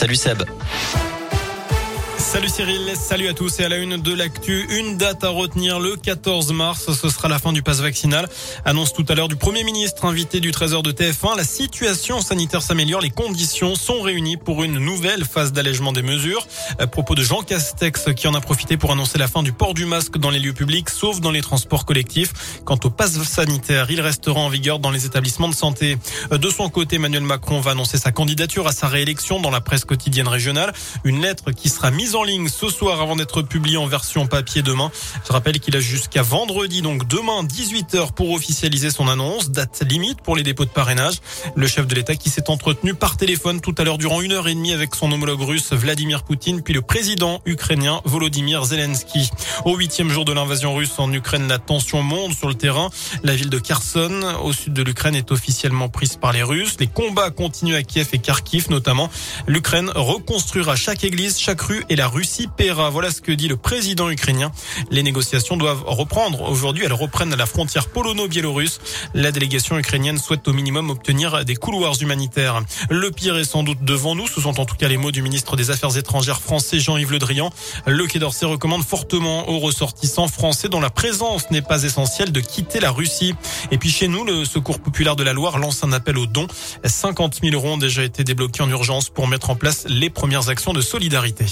Salut Seb. Salut Cyril, salut à tous et à la une de l'actu. Une date à retenir le 14 mars, ce sera la fin du pass vaccinal. Annonce tout à l'heure du Premier ministre invité du Trésor de TF1. La situation sanitaire s'améliore, les conditions sont réunies pour une nouvelle phase d'allègement des mesures. À propos de Jean Castex qui en a profité pour annoncer la fin du port du masque dans les lieux publics, sauf dans les transports collectifs. Quant au pass sanitaire, il restera en vigueur dans les établissements de santé. De son côté, Emmanuel Macron va annoncer sa candidature à sa réélection dans la presse quotidienne régionale. Une lettre qui sera mise en en ligne ce soir avant d'être publié en version papier demain. Je rappelle qu'il a jusqu'à vendredi, donc demain 18h pour officialiser son annonce. Date limite pour les dépôts de parrainage. Le chef de l'État qui s'est entretenu par téléphone tout à l'heure durant une heure et demie avec son homologue russe Vladimir Poutine, puis le président ukrainien Volodymyr Zelensky. Au huitième jour de l'invasion russe en Ukraine, la tension monte sur le terrain. La ville de Kherson, au sud de l'Ukraine, est officiellement prise par les Russes. Les combats continuent à Kiev et Kharkiv notamment. L'Ukraine reconstruira chaque église, chaque rue et la Russie paiera. Voilà ce que dit le président ukrainien. Les négociations doivent reprendre. Aujourd'hui, elles reprennent à la frontière polono-biélorusse. La délégation ukrainienne souhaite au minimum obtenir des couloirs humanitaires. Le pire est sans doute devant nous. Ce sont en tout cas les mots du ministre des Affaires étrangères français Jean-Yves Le Drian. Le Quai d'Orsay recommande fortement aux ressortissants français dont la présence n'est pas essentielle de quitter la Russie. Et puis chez nous, le Secours populaire de la Loire lance un appel aux dons. 50 000 euros ont déjà été débloqués en urgence pour mettre en place les premières actions de solidarité.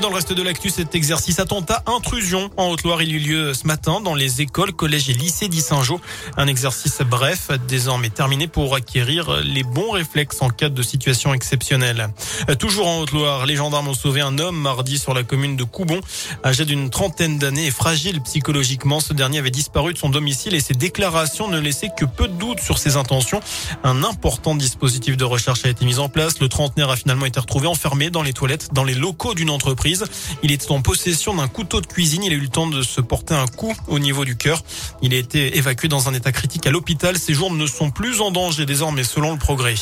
Dans le reste de l'actu, cet exercice attentat intrusion en Haute-Loire, il eut lieu ce matin dans les écoles, collèges et lycées d'Issingeau. Un exercice bref, désormais terminé pour acquérir les bons réflexes en cas de situation exceptionnelle. Toujours en Haute-Loire, les gendarmes ont sauvé un homme mardi sur la commune de Coubon, âgé d'une trentaine d'années et fragile psychologiquement. Ce dernier avait disparu de son domicile et ses déclarations ne laissaient que peu de doutes sur ses intentions. Un important dispositif de recherche a été mis en place. Le trentenaire a finalement été retrouvé enfermé dans les toilettes dans les locaux d'une entreprise il était en possession d'un couteau de cuisine. Il a eu le temps de se porter un coup au niveau du cœur. Il a été évacué dans un état critique à l'hôpital. Ses jours ne sont plus en danger désormais selon le progrès.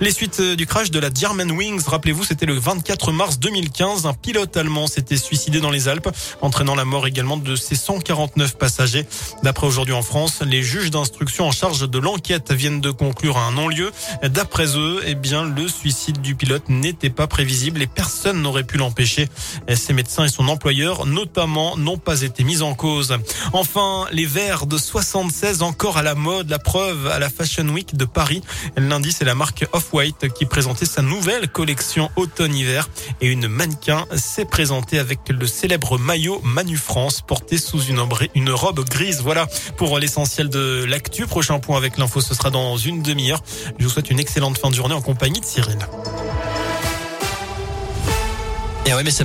Les suites du crash de la German Wings, rappelez-vous, c'était le 24 mars 2015. Un pilote allemand s'était suicidé dans les Alpes, entraînant la mort également de ses 149 passagers. D'après aujourd'hui en France, les juges d'instruction en charge de l'enquête viennent de conclure à un non-lieu. D'après eux, eh bien, le suicide du pilote n'était pas prévisible et personne n'aurait pu l'empêcher. Ses médecins et son employeur, notamment, n'ont pas été mis en cause. Enfin, les verres de 76 encore à la mode, la preuve à la Fashion Week de Paris. Lundi, c'est la marque Off-White qui présentait sa nouvelle collection automne-hiver et une mannequin s'est présentée avec le célèbre maillot Manu France porté sous une, une robe grise. Voilà pour l'essentiel de l'actu. Prochain point avec l'info, ce sera dans une demi-heure. Je vous souhaite une excellente fin de journée en compagnie de Cyril. Et ouais, mais ça